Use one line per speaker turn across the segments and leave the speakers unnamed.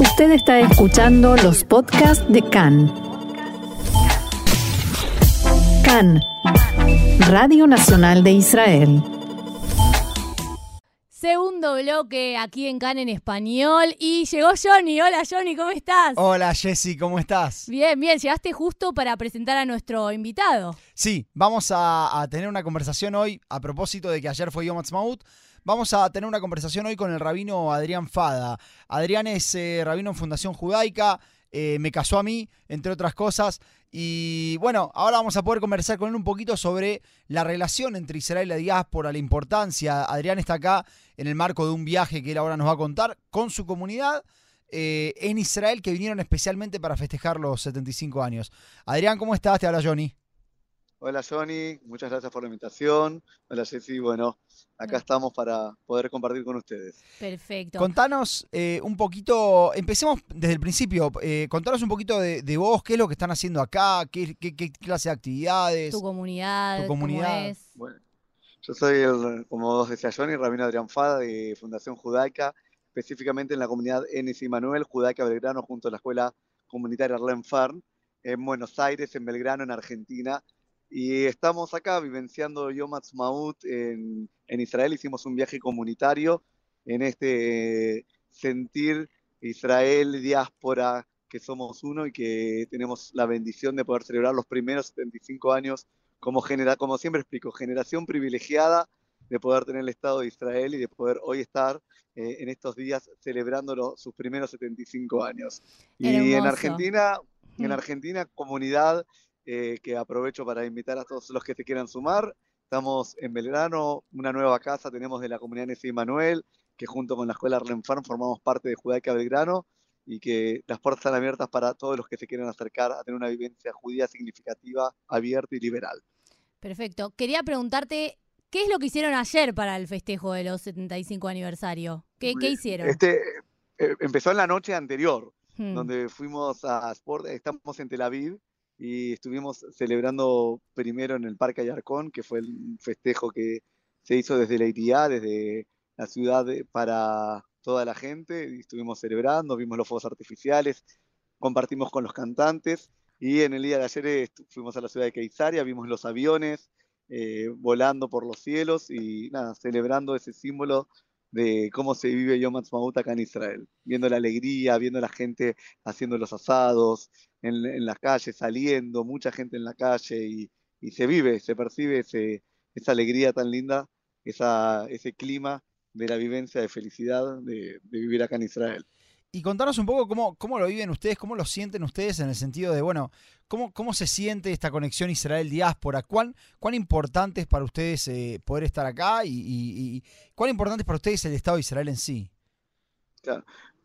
Usted está escuchando los podcasts de CAN. CAN, Radio Nacional de Israel.
Segundo bloque aquí en CAN en español. Y llegó Johnny. Hola Johnny, ¿cómo estás?
Hola Jessy, ¿cómo estás?
Bien, bien. Llegaste justo para presentar a nuestro invitado.
Sí, vamos a, a tener una conversación hoy a propósito de que ayer fue Yom Ha'atzmaut. Vamos a tener una conversación hoy con el rabino Adrián Fada. Adrián es eh, rabino en Fundación Judaica, eh, me casó a mí, entre otras cosas. Y bueno, ahora vamos a poder conversar con él un poquito sobre la relación entre Israel y la diáspora, la importancia. Adrián está acá en el marco de un viaje que él ahora nos va a contar con su comunidad eh, en Israel que vinieron especialmente para festejar los 75 años. Adrián, ¿cómo estás? Te habla Johnny.
Hola Johnny, muchas gracias por la invitación. Hola Jessy, bueno, acá estamos para poder compartir con ustedes.
Perfecto.
Contanos eh, un poquito, empecemos desde el principio, eh, contanos un poquito de, de vos, qué es lo que están haciendo acá, qué, qué- qué clase de actividades.
tu comunidad,
tu
cómo
comunidad.
es.
Bueno, yo soy, el, como vos decía Johnny, Rabino Adrián Fada de Fundación Judaica, específicamente en la comunidad y Manuel, Judaica Belgrano, junto a la escuela comunitaria Arlen Farn, en Buenos Aires, en Belgrano, en Argentina. Y estamos acá vivenciando Yom Ha'atzmaut en, en Israel. Hicimos un viaje comunitario en este eh, sentir Israel, diáspora, que somos uno y que tenemos la bendición de poder celebrar los primeros 75 años como, genera, como siempre explico, generación privilegiada de poder tener el Estado de Israel y de poder hoy estar eh, en estos días celebrando sus primeros 75 años. Y en. Argentina,
Mm.
en Argentina, comunidad eh, que aprovecho para invitar a todos los que se quieran sumar. Estamos en Belgrano, una nueva casa tenemos de la comunidad Nesí Manuel, que junto con la escuela Arlen Farm formamos parte de Judaica Belgrano y que las puertas están abiertas para todos los que se quieran acercar a tener una vivencia judía significativa, abierta y liberal.
Perfecto. Quería preguntarte, ¿qué es lo que hicieron ayer para el festejo de los 75 aniversario? ¿Qué, qué hicieron?
Este eh, empezó en la noche anterior,
Hmm.
donde fuimos a Sport, estamos en Tel Aviv y estuvimos celebrando primero en el Parque Ayarcón, que fue el festejo que se hizo desde la ITA, desde la ciudad de- para toda la gente, y estuvimos celebrando, vimos los fuegos artificiales, compartimos con los cantantes y en el día de ayer eh, fuimos a la ciudad de Keisaria, vimos los aviones eh, volando por los cielos y nada, celebrando ese símbolo de cómo se vive Yom Ha'atzmaut acá en Israel, viendo la alegría, viendo la gente haciendo los asados en, en las calles, saliendo, mucha gente en la calle y, y se vive, se percibe ese, esa alegría tan linda, esa, ese clima de la vivencia de felicidad de, de vivir acá en Israel.
Y contanos un poco cómo, cómo lo viven ustedes, cómo lo sienten ustedes en el sentido de, bueno, cómo, cómo se siente esta conexión Israel-diáspora, cuán, cuán importante es para ustedes eh, poder estar acá y, y- cuán importante es para ustedes el Estado de Israel en sí.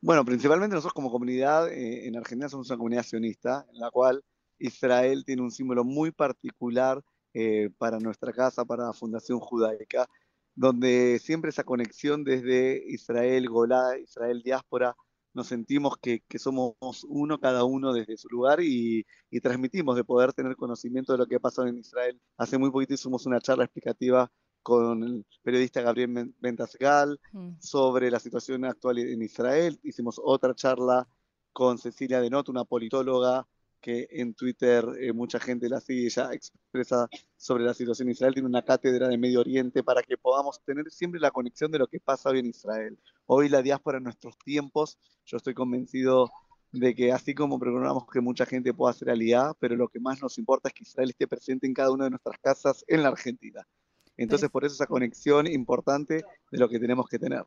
Bueno, principalmente nosotros como comunidad eh, en Argentina somos una comunidad sionista, en la cual Israel tiene un símbolo muy particular eh, para nuestra casa, para la Fundación Judaica, donde siempre esa conexión desde Israel, Golá, Israel, diáspora, nos sentimos que, que somos uno, cada uno desde su lugar y, y transmitimos de poder tener conocimiento de lo que pasó en Israel. Hace muy poquito hicimos una charla explicativa con el periodista Gabriel Ventasgal,
Hmm.
sobre la situación actual en Israel. Hicimos otra charla con Cecilia Denot, una politóloga que en Twitter eh, mucha gente la sigue, ella expresa sobre la situación en Israel, tiene una cátedra de Medio Oriente para que podamos tener siempre la conexión de lo que pasa hoy en Israel. Hoy la diáspora en nuestros tiempos, yo estoy convencido de que así como procuramos que mucha gente pueda hacer aliá, pero lo que más nos importa es que Israel esté presente en cada una de nuestras casas en la Argentina. Entonces, por eso esa conexión importante de lo que tenemos que tener.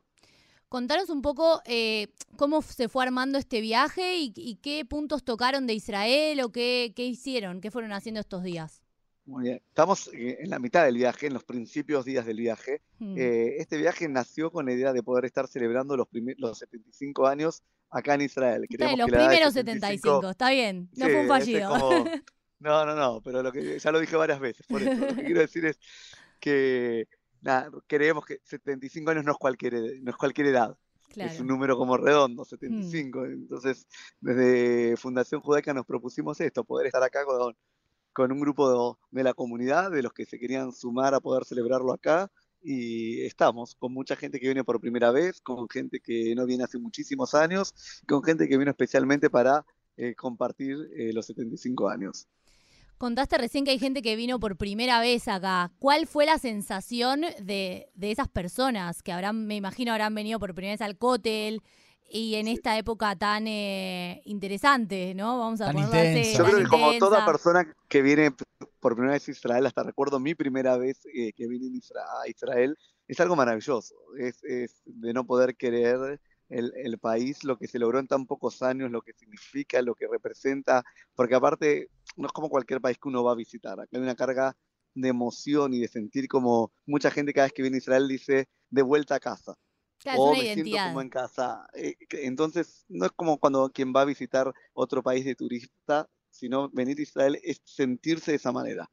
Contanos un poco eh, cómo se fue armando este viaje y, y qué puntos tocaron de Israel o qué, qué hicieron, qué fueron haciendo estos días.
Muy bien. Estamos eh, en la mitad del viaje, en los principios días del viaje.
Hmm.
Eh, este viaje nació con la idea de poder estar celebrando los, los 75 años acá en Israel.
Está los
que la
primeros 75, está bien, no
Sí,
fue un
ese es
fallido.
como- No, no, no, pero lo que ya lo dije varias veces, por eso. Lo que quiero decir es que nada, creemos que 75 años no es cualquier, no es cualquier edad.
claro.
Es un número como redondo, 75. Entonces, desde Fundación Judaica nos propusimos esto, poder estar acá con, con un grupo de, de la comunidad, de los que se querían sumar a poder celebrarlo acá, y estamos con mucha gente que viene por primera vez, con gente que no viene hace muchísimos años, con gente que vino especialmente para eh, compartir eh, los 75 años.
Contaste recién que hay gente que vino por primera vez acá. ¿Cuál fue la sensación de, de esas personas que habrán, me imagino, habrán venido por primera vez al cótel y en esta época tan eh, interesante, ¿no? Vamos a ponerlo así.
Yo creo que como toda persona que viene por primera vez a Israel, hasta recuerdo mi primera vez eh, que vine a Israel, es algo maravilloso. Es, es de no poder creer el, el país, lo que se logró en tan pocos años, lo que significa, lo que representa, porque aparte no es como cualquier país que uno va a visitar. Acá hay una carga de emoción y de sentir como mucha gente cada vez que viene a Israel dice de vuelta a casa
Claro,
o me siento
identidad.
como en casa. Eh, Entonces, no es como cuando quien va a visitar otro país de turista, sino venir a Israel es sentirse de esa manera.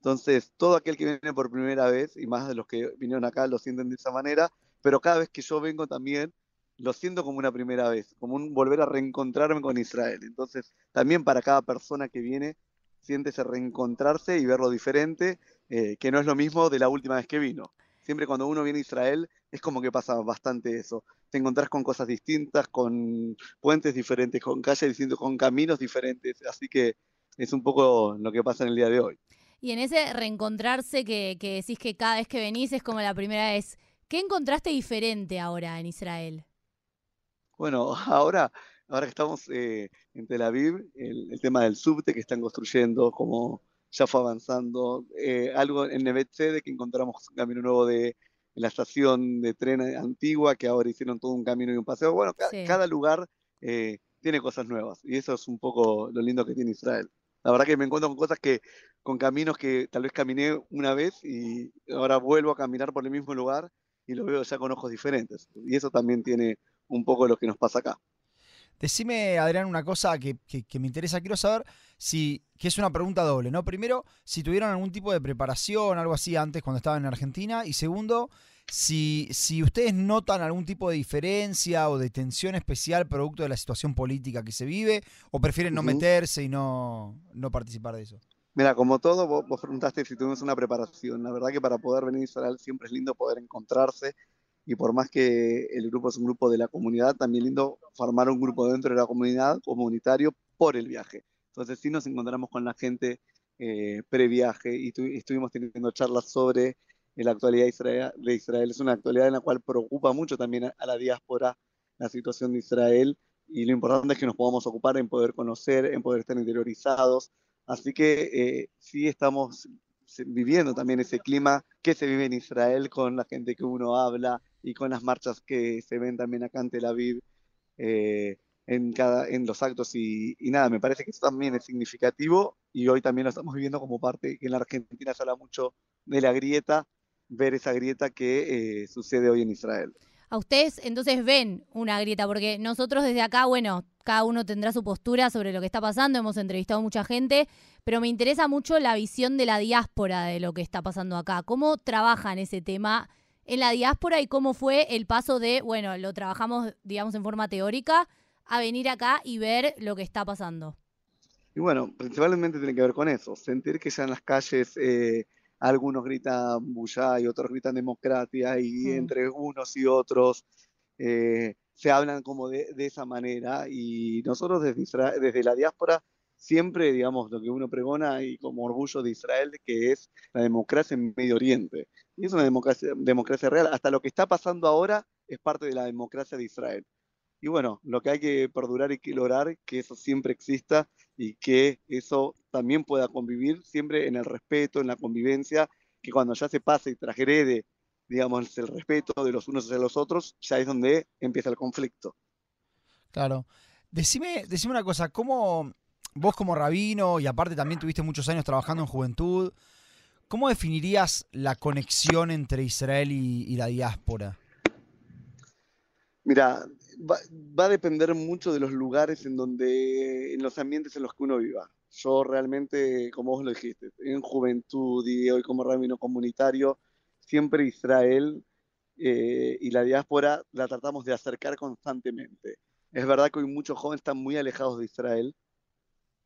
Entonces, todo aquel que viene por primera vez, y más de los que vinieron acá, lo sienten de esa manera, pero cada vez que yo vengo también, lo siento como una primera vez, como un volver a reencontrarme con Israel. Entonces, también para cada persona que viene, siente ese reencontrarse y verlo diferente, eh, que no es lo mismo de la última vez que vino. Siempre cuando uno viene a Israel es como que pasa bastante eso. Te encontrás con cosas distintas, con puentes diferentes, con calles distintas, con caminos diferentes. Así que es un poco lo que pasa en el día de hoy.
Y en ese reencontrarse que decís que cada vez que venís es como la primera vez, ¿qué encontraste diferente ahora en Israel?
Bueno, ahora, ahora que estamos eh, en Tel Aviv, el, el tema del subte que están construyendo, como ya fue avanzando, eh, algo en Nevet Tzedek que encontramos un camino nuevo de la estación de tren antigua, que ahora hicieron todo un camino y un paseo. Bueno, ca-
Sí.
cada lugar eh, tiene cosas nuevas y eso es un poco lo lindo que tiene Israel. La verdad que me encuentro con cosas que, con caminos que tal vez caminé una vez y ahora vuelvo a caminar por el mismo lugar y lo veo ya con ojos diferentes. Y eso también tiene un poco lo que nos pasa acá.
Decime, Adrián, una cosa que, que- que me interesa. Quiero saber si, que es una pregunta doble, ¿no? Primero, si tuvieron algún tipo de preparación, algo así antes cuando estaban en Argentina. Y segundo, si, si ustedes notan algún tipo de diferencia o de tensión especial producto de la situación política que se vive, o prefieren no meterse y no, no participar de eso.
Mira, como todo, vos, vos preguntaste si tuvimos una preparación. La verdad que para poder venir a Israel siempre es lindo poder encontrarse y por más que el grupo es un grupo de la comunidad, también lindo formar un grupo dentro de la comunidad comunitario por el viaje. Entonces sí nos encontramos con la gente eh, previaje y tu- estuvimos teniendo charlas sobre la actualidad de Israel. Es una actualidad en la cual preocupa mucho también a, a la diáspora la situación de Israel y lo importante es que nos podamos ocupar en poder conocer, en poder estar interiorizados. Así que eh, sí estamos viviendo también ese clima que se vive en Israel con la gente que uno habla y con las marchas que se ven también acá en Tel Aviv eh, en, cada, en los actos y, y nada, me parece que eso también es significativo y hoy también lo estamos viviendo como parte, que en la Argentina se habla mucho de la grieta, ver esa grieta que eh, sucede hoy en Israel.
A ustedes entonces ven una grieta, porque nosotros desde acá, bueno, cada uno tendrá su postura sobre lo que está pasando, hemos entrevistado mucha gente, pero me interesa mucho la visión de la diáspora de lo que está pasando acá. ¿Cómo trabajan ese tema en la diáspora y cómo fue el paso de, bueno, lo trabajamos, digamos, en forma teórica, a venir acá y ver lo que está pasando?
Y bueno, principalmente tiene que ver con eso, sentir que ya en las calles eh, algunos gritan bullá y otros gritan democracia y
Mm.
entre unos y otros eh, se hablan como de, de esa manera y nosotros desde, desde la diáspora siempre, digamos, lo que uno pregona y como orgullo de Israel, que es la democracia en Medio Oriente. Y es una democracia, democracia real. Hasta lo que está pasando ahora es parte de la democracia de Israel. Y bueno, lo que hay que perdurar y que lograr, que eso siempre exista y que eso también pueda convivir siempre en el respeto, en la convivencia, que cuando ya se pase y transgrede, digamos, el respeto de los unos hacia los otros, ya es donde empieza el conflicto.
Claro. Decime, decime una cosa, ¿cómo vos como rabino, y aparte también tuviste muchos años trabajando en juventud, ¿cómo definirías la conexión entre Israel y, y la diáspora?
Mira, va, va a depender mucho de los lugares en donde, en los ambientes en los que uno viva. Yo realmente, como vos lo dijiste, en juventud y hoy como rabino comunitario, siempre Israel eh, y la diáspora la tratamos de acercar constantemente. Es verdad que hoy muchos jóvenes están muy alejados de Israel.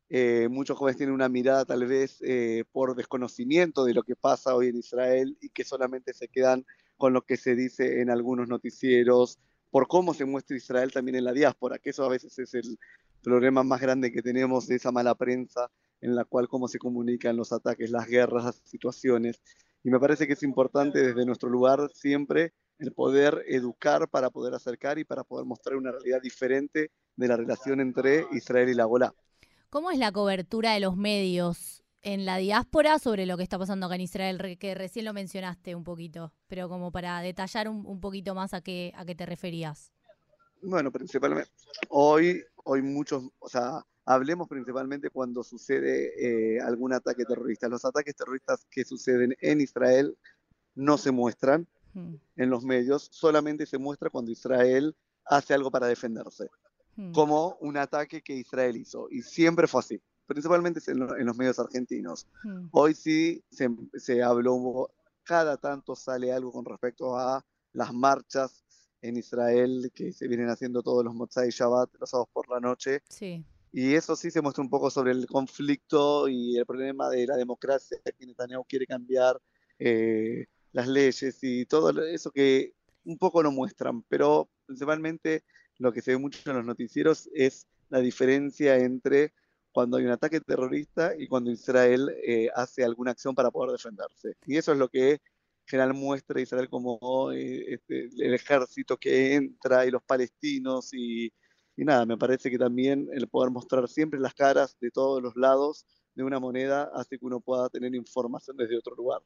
Eh, muchos jóvenes tienen una mirada tal vez eh, por desconocimiento de lo que pasa hoy en Israel y que solamente se quedan con lo que se dice en algunos noticieros, por cómo se muestra Israel también en la diáspora, que eso a veces es el problema más grande que tenemos de esa mala prensa en la cual cómo se comunican los ataques, las guerras, las situaciones. Y me parece que es importante desde nuestro lugar siempre el poder educar para poder acercar y para poder mostrar una realidad diferente de la relación entre Israel y la Golá.
¿Cómo es la cobertura de los medios en la diáspora sobre lo que está pasando acá en Israel? Que recién lo mencionaste un poquito, pero como para detallar un, poquito más a qué, a qué te referías.
Bueno, principalmente hoy, hoy muchos, o sea, hablemos principalmente cuando sucede eh, algún ataque terrorista. Los ataques terroristas que suceden en Israel no se muestran hmm. en los medios, solamente se muestra cuando Israel hace algo para defenderse. Como un ataque que Israel hizo. Y siempre fue así, principalmente en, los medios argentinos. Hmm. Hoy sí se, se, habló, cada tanto sale algo con respecto a las marchas en Israel que se vienen haciendo todos los Motzai Shabbat, los sábados por la noche.
Sí.
Y eso sí se muestra un poco sobre el conflicto y el problema de la democracia, que Netanyahu quiere cambiar eh, las leyes y todo eso que un poco lo muestran, pero principalmente lo que se ve mucho en los noticieros es la diferencia entre cuando hay un ataque terrorista y cuando Israel eh, hace alguna acción para poder defenderse. Y eso es lo que general muestra Israel como eh, este, el ejército que entra y los palestinos y, y, nada, me parece que también el poder mostrar siempre las caras de todos los lados de una moneda hace que uno pueda tener información desde otro lugar.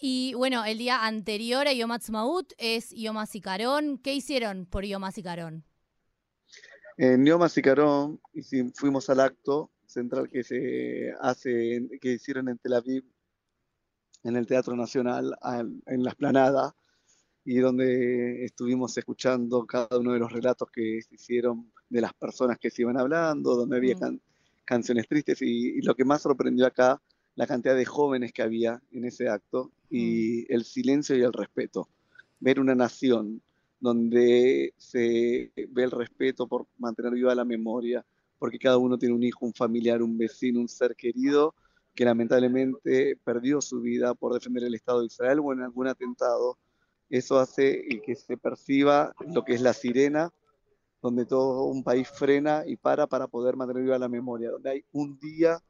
Y bueno, el día anterior a Yom Ha'atzmaut es Yom HaZikaron. ¿Qué hicieron por Yom HaZikaron?
En Yom HaZikaron fuimos al acto central que se hace, que hicieron en Tel Aviv, en el Teatro Nacional, en la esplanada, y donde estuvimos escuchando cada uno de los relatos que se hicieron de las personas que se iban hablando, donde había mm. canciones tristes, y lo que más sorprendió acá la cantidad de jóvenes que había en ese acto y mm. el silencio y el respeto. Ver una nación donde se ve el respeto por mantener viva la memoria, porque cada uno tiene un hijo, un familiar, un vecino, un ser querido que lamentablemente perdió su vida por defender el Estado de Israel o en algún atentado. Eso hace que se perciba lo que es la sirena, donde todo un país frena y para para poder mantener viva la memoria, donde hay un día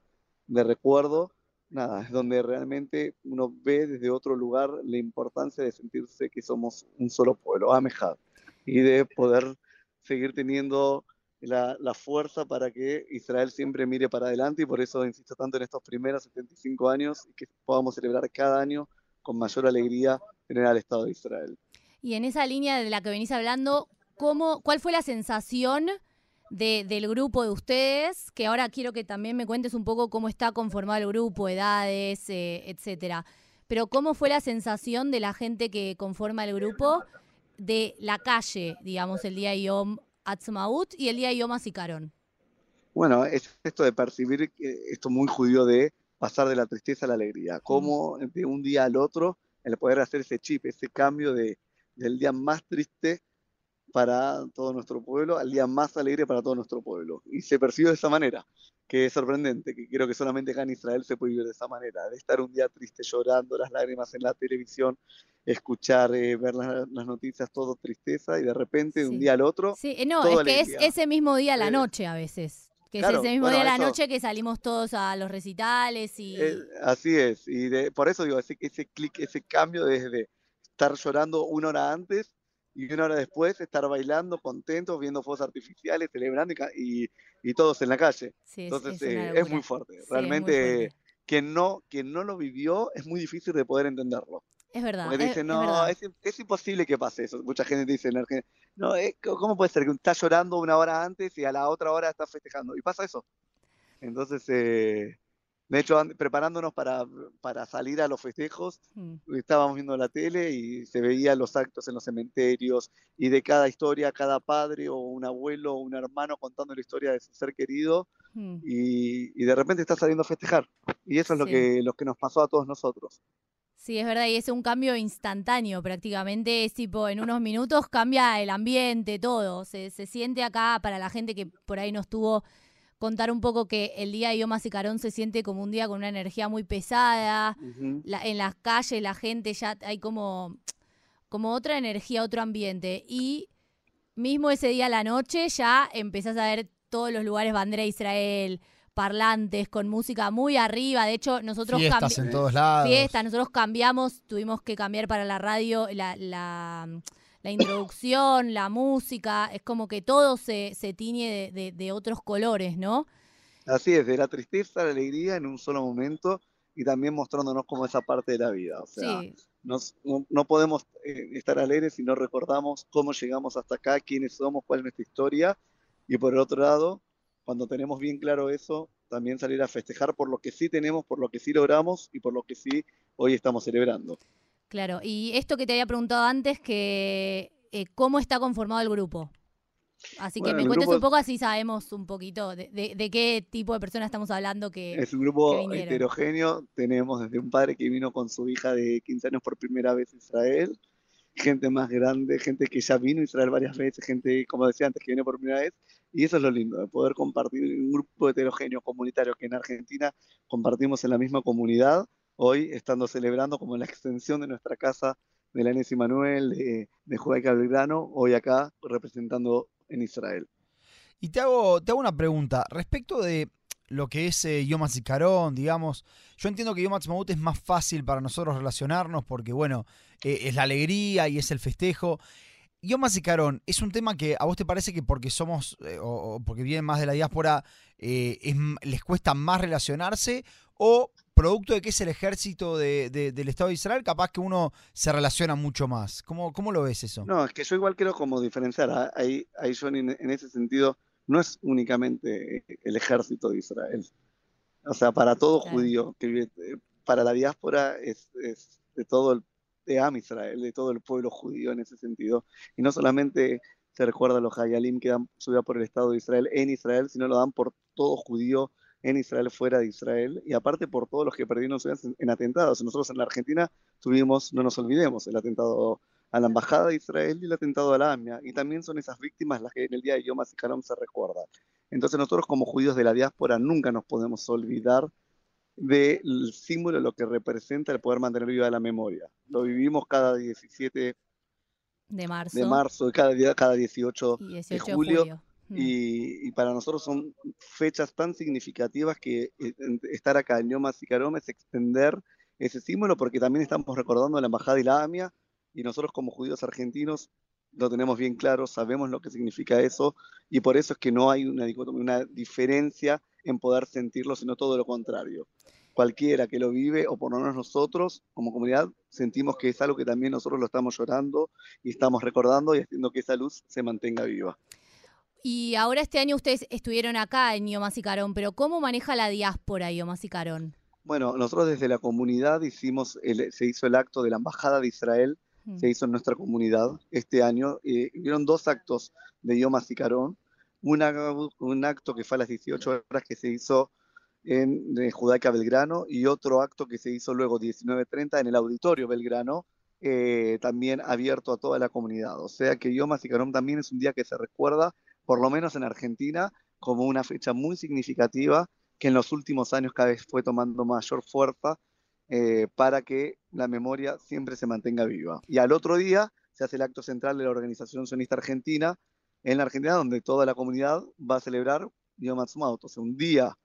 de recuerdo nada, es donde realmente uno ve desde otro lugar la importancia de sentirse que somos un solo pueblo, Amejad, y de poder seguir teniendo la, fuerza para que Israel siempre mire para adelante y por eso insisto tanto en estos primeros 75 años y que podamos celebrar cada año con mayor alegría tener al Estado de Israel.
Y en esa línea de la que venís hablando, ¿cómo, ¿cuál fue la sensación? Del grupo de ustedes, que ahora quiero que también me cuentes un poco cómo está conformado el grupo, edades, eh, etcétera. Pero cómo fue la sensación de la gente que conforma el grupo de la calle, digamos, el día de Yom Atzmaut y el día Yom Azikaron.
Bueno, es esto de percibir esto muy judío de pasar de la tristeza a la alegría, cómo de un día al otro el poder hacer ese chip, ese cambio de, del día más triste para todo nuestro pueblo, al día más alegre para todo nuestro pueblo. Y se percibe de esa manera, que es sorprendente, que creo que solamente acá en Israel se puede vivir de esa manera, de estar un día triste llorando, las lágrimas en la televisión, escuchar, eh, ver las, noticias, todo tristeza, y de repente de un día al otro.
Sí, eh, no, es que es ese mismo día a la eh, noche a veces. Que es ese mismo día a la noche que salimos todos a los recitales y...
así es, y de, por eso digo, ese, ese clic, ese cambio desde estar llorando una hora antes y una hora después estar bailando, contentos, viendo fuegos artificiales, celebrando y, y, todos en la calle. Entonces es, eh, muy fuerte. Realmente Quien, no, quien no lo vivió es muy difícil de poder entenderlo.
Es verdad.
Porque dicen, no, es, imposible que pase eso. Mucha gente dice en Argentina, no, ¿cómo puede ser que está llorando una hora antes y a la otra hora está festejando? Y pasa eso. Entonces, eh, de hecho, preparándonos para, para salir a los festejos, mm. estábamos viendo la tele y se veían los actos en los cementerios y de cada historia, cada padre o un abuelo o un hermano contando la historia de su ser querido mm. y, de repente está saliendo a festejar. Y eso es lo, que, lo que nos pasó a todos nosotros.
Sí, es verdad, y es un cambio instantáneo prácticamente, es tipo, en unos minutos cambia el ambiente, todo, se, se siente acá para la gente que por ahí no estuvo contar un poco que el día de Yom Carón se siente como un día con una energía muy pesada. en las calles la gente ya hay como como otra energía, otro ambiente. Y mismo ese día a la noche ya empezás a ver todos los lugares bandera de Israel, parlantes con música muy arriba. De hecho, nosotros
Fiestas en todos lados.
fiestas, nosotros cambiamos, tuvimos que cambiar para la radio la, la, la introducción, la música. Es como que todo se, se tiñe de, de- de otros colores, ¿no?
Así es, de la tristeza a la alegría en un solo momento y también mostrándonos como esa parte de la vida. O sea,
Sí,
nos- no, no podemos eh, estar alegres si no recordamos cómo llegamos hasta acá, quiénes somos, cuál es nuestra historia. Y por el otro lado, cuando tenemos bien claro eso, también salir a festejar por lo que sí tenemos, por lo que sí logramos y por lo que sí hoy estamos celebrando.
Claro. Y esto que te había preguntado antes, que eh, cómo está conformado el grupo. Así que me cuentes
grupo
un poco, así sabemos un poquito de, de- de qué tipo de personas estamos hablando que...
Es un grupo heterogéneo. Tenemos desde un padre que vino con su hija de 15 años por primera vez a Israel, gente más grande, gente que ya vino a Israel varias veces, gente, como decía antes, que viene por primera vez. Y eso es lo lindo, de poder compartir un grupo heterogéneo comunitario que en Argentina compartimos en la misma comunidad, hoy estando celebrando como la extensión de nuestra casa de la Enes Manuel, de, de Judaica Belgrano, hoy acá representando en Israel.
Y te hago, te hago una pregunta. Respecto de lo que es eh, Yom HaZikaron, digamos, yo entiendo que Yom HaTzmaut es más fácil para nosotros relacionarnos porque, bueno, eh, es la alegría y es el festejo. Yom HaZikaron, ¿es un tema que a vos te parece que porque somos, eh, o, porque vienen más de la diáspora, eh, les cuesta más relacionarse? ¿O producto de que es el ejército de- de- del Estado de Israel, capaz que uno se relaciona mucho más? ¿Cómo, cómo lo ves eso?
No, es que yo igual quiero como diferenciar. ah, Ahí, ahí yo en, en ese sentido no es únicamente el ejército de Israel. O sea, para todo
Claro.
judío que vive, eh, para la diáspora es, es de todo el de Am Israel, de todo el pueblo judío en ese sentido. Y no solamente se recuerda a los Hayalim que dan su vida por el Estado de Israel en Israel, sino lo dan por todo judío en Israel, fuera de Israel, y aparte por todos los que perdieron su vida en, en atentados. Nosotros en la Argentina tuvimos, no nos olvidemos, el atentado a la Embajada de Israel y el atentado a la AMIA, y también son esas víctimas las que en el día de Yom HaZikaron se recuerdan. Entonces nosotros como judíos de la diáspora nunca nos podemos olvidar del símbolo, lo que representa el poder mantener viva la memoria. Lo vivimos cada 17
de marzo,
de marzo, cada día, cada 18
y 18 de
julio,
julio.
Y, para nosotros son fechas tan significativas que eh, estar acá en Yom es extender ese símbolo porque también estamos recordando la Embajada y la AMIA y nosotros como judíos argentinos lo tenemos bien claro, sabemos lo que significa eso y por eso es que no hay una, una diferencia en poder sentirlo, sino todo lo contrario. Cualquiera que lo vive, o por lo menos nosotros como comunidad, sentimos que es algo que también nosotros lo estamos llorando y estamos recordando y haciendo que esa luz se mantenga viva.
Y ahora este año ustedes estuvieron acá en Yom HaZikaron, pero ¿cómo maneja la diáspora Yom HaZikaron?
Bueno, nosotros desde la comunidad hicimos, el- se hizo el acto de la Embajada de Israel,
Mm.
se hizo en nuestra comunidad este año. Eh, hubieron dos actos de Yom HaZikaron. Una- un acto que fue a las 18 horas que se hizo en eh, Judaica Belgrano y otro acto que se hizo luego 19.30 en el Auditorio Belgrano, eh, también abierto a toda la comunidad. O sea que Yom HaZikaron también es un día que se recuerda, por lo menos en Argentina, como una fecha muy significativa que en los últimos años cada vez fue tomando mayor fuerza eh, para que la memoria siempre se mantenga viva. Y al otro día se hace el acto central de la Organización Sionista Argentina en la Argentina, donde toda la comunidad va a celebrar Yom Ha'atzmaut, o sea, un día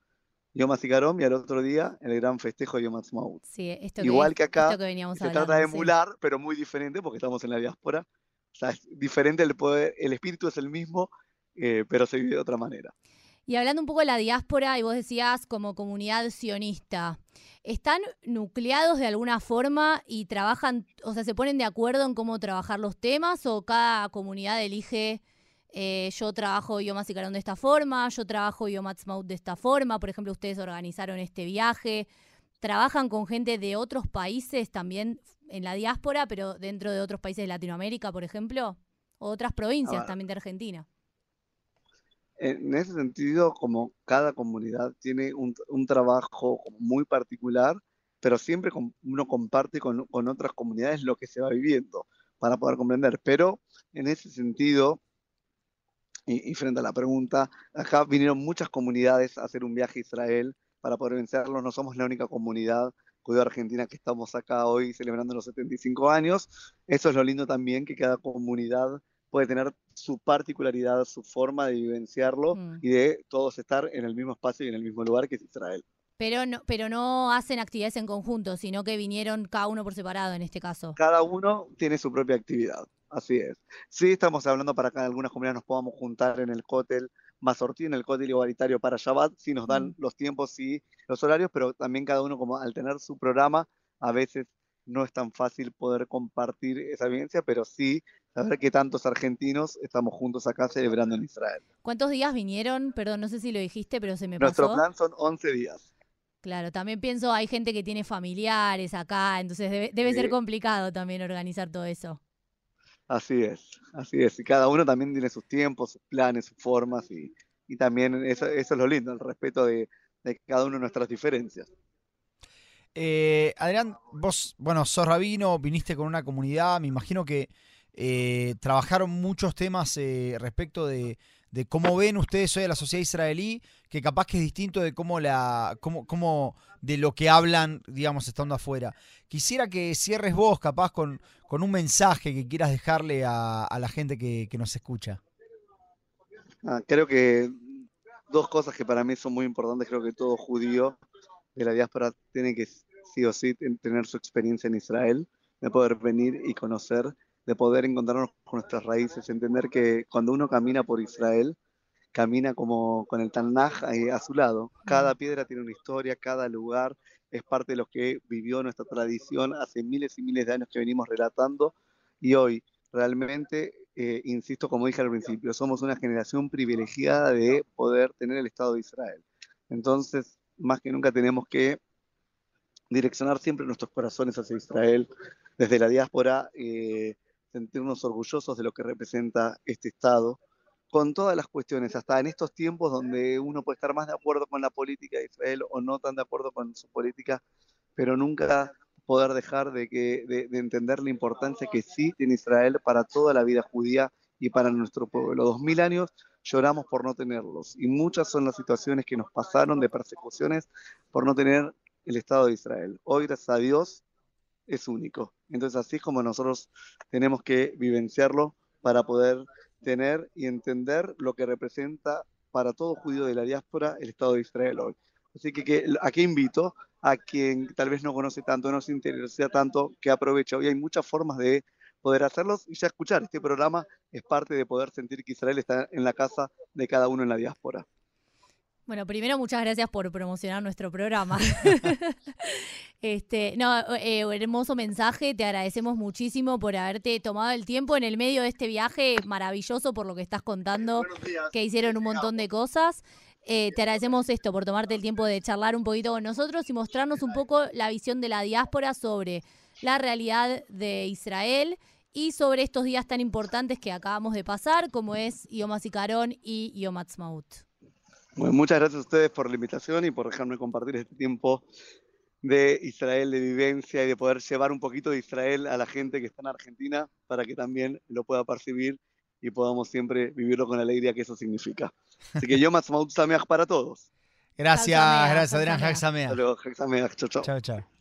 Yom HaZikaron y al otro día el gran festejo de Yom Ha'atzmaut.
Sí, esto que,
Igual que acá,
esto que
Se
hablando.
trata de
sí.
emular, pero muy diferente porque estamos en la diáspora. O sea, es diferente el poder, el espíritu es el mismo, eh, pero se vive de otra manera.
Y hablando un poco de la diáspora, y vos decías como comunidad sionista, ¿están nucleados de alguna forma y trabajan, o sea, se ponen de acuerdo en cómo trabajar los temas o cada comunidad elige, eh, yo trabajo Yom HaZikaron de esta forma, yo trabajo Yom Ha'atzmaut de esta forma, por ejemplo, ustedes organizaron este viaje, trabajan con gente de otros países también en la diáspora, pero dentro de otros países de Latinoamérica, por ejemplo, o otras provincias también de Argentina.
En ese sentido, como cada comunidad tiene un, un trabajo muy particular, pero siempre com- uno comparte con, con otras comunidades lo que se va viviendo para poder comprender. Pero en ese sentido, y, frente a la pregunta, acá vinieron muchas comunidades a hacer un viaje a Israel para poder vencerlos. No somos la única comunidad judío argentina que estamos acá hoy celebrando los 75 años. Eso es lo lindo también, que cada comunidad puede tener su particularidad, su forma de vivenciarlo
Mm.
y de todos estar en el mismo espacio y en el mismo lugar que es Israel.
Pero no, pero no hacen actividades en conjunto, sino que vinieron cada uno por separado en este caso.
Cada uno tiene su propia actividad, así es. Sí estamos hablando para que en algunas comunidades nos podamos juntar en el cótel Masortí, en el cótel igualitario para Shabbat, sí nos dan
Mm.
los tiempos y los horarios, pero también cada uno como al tener su programa, a veces no es tan fácil poder compartir esa vivencia, pero sí saber que tantos argentinos estamos juntos acá celebrando en Israel.
¿Cuántos días vinieron? Perdón, no sé si lo dijiste, pero se me
Nuestro
pasó.
plan son 11 días.
Claro, también pienso, hay gente que tiene familiares acá, entonces debe, debe ser complicado también organizar todo eso.
Así es, así es. Y cada uno también tiene sus tiempos, sus planes, sus formas y, y también eso, eso es lo lindo, el respeto de, de cada uno de nuestras diferencias.
Eh, Adrián, vos, bueno, sos rabino, viniste con una comunidad, me imagino que eh, trabajaron muchos temas eh, respecto de, cómo ven ustedes hoy a la sociedad israelí, que capaz que es distinto de cómo la, cómo, cómo de lo que hablan, digamos, estando afuera. Quisiera que cierres vos, capaz, con, con un mensaje que quieras dejarle a, la gente que, nos escucha.
Ah, creo que dos cosas que para mí son muy importantes, creo que todo judío de la diáspora tiene que sí o sí ten- tener su experiencia en Israel, de poder venir y conocer, de poder encontrarnos con nuestras raíces, entender que cuando uno camina por Israel, camina como con el Tanaj a su lado. Cada piedra tiene una historia, cada lugar es parte de lo que vivió nuestra tradición hace miles y miles de años que venimos relatando y hoy realmente, eh, insisto, como dije al principio, somos una generación privilegiada de poder tener el Estado de Israel. Entonces, más que nunca tenemos que direccionar siempre nuestros corazones hacia Israel, desde la diáspora, eh, sentirnos orgullosos de lo que representa este Estado, con todas las cuestiones, hasta en estos tiempos donde uno puede estar más de acuerdo con la política de Israel o no tan de acuerdo con su política, pero nunca poder dejar de, que, de, de entender la importancia que sí tiene Israel para toda la vida judía y para nuestro pueblo. Dos mil años lloramos por no tenerlos y muchas son las situaciones que nos pasaron de persecuciones por no tener el Estado de Israel. Hoy, gracias a Dios, es único. Entonces, así es como nosotros tenemos que vivenciarlo para poder tener y entender lo que representa para todo judío de la diáspora el Estado de Israel hoy. Así que, que ¿a qué invito? A quien tal vez no conoce tanto, no se interesa tanto, que aproveche. Hoy hay muchas formas de poder hacerlos y ya escuchar. Este programa es parte de poder sentir que Israel está en la casa de cada uno en la diáspora.
Bueno, primero muchas gracias por promocionar nuestro programa. este, no, eh, hermoso mensaje, te agradecemos muchísimo por haberte tomado el tiempo en el medio de este viaje maravilloso por lo que estás contando, que hicieron un montón de cosas. Eh, te agradecemos esto por tomarte el tiempo de charlar un poquito con nosotros y mostrarnos un poco la visión de la diáspora sobre la realidad de Israel y sobre estos días tan importantes que acabamos de pasar, como es Yom HaZikaron y Yom Ha'atzmaut.
Bueno, muchas gracias a ustedes por la invitación y por dejarme compartir este tiempo de Israel, de vivencia y de poder llevar un poquito de Israel a la gente que está en Argentina para que también lo pueda percibir y podamos siempre vivirlo con la alegría que eso significa. Así que yo más Sameach para todos.
Gracias, gracias Adrián Sameach.
Hasta luego, Hag Sameach. Chau, chau.
Chao, chao.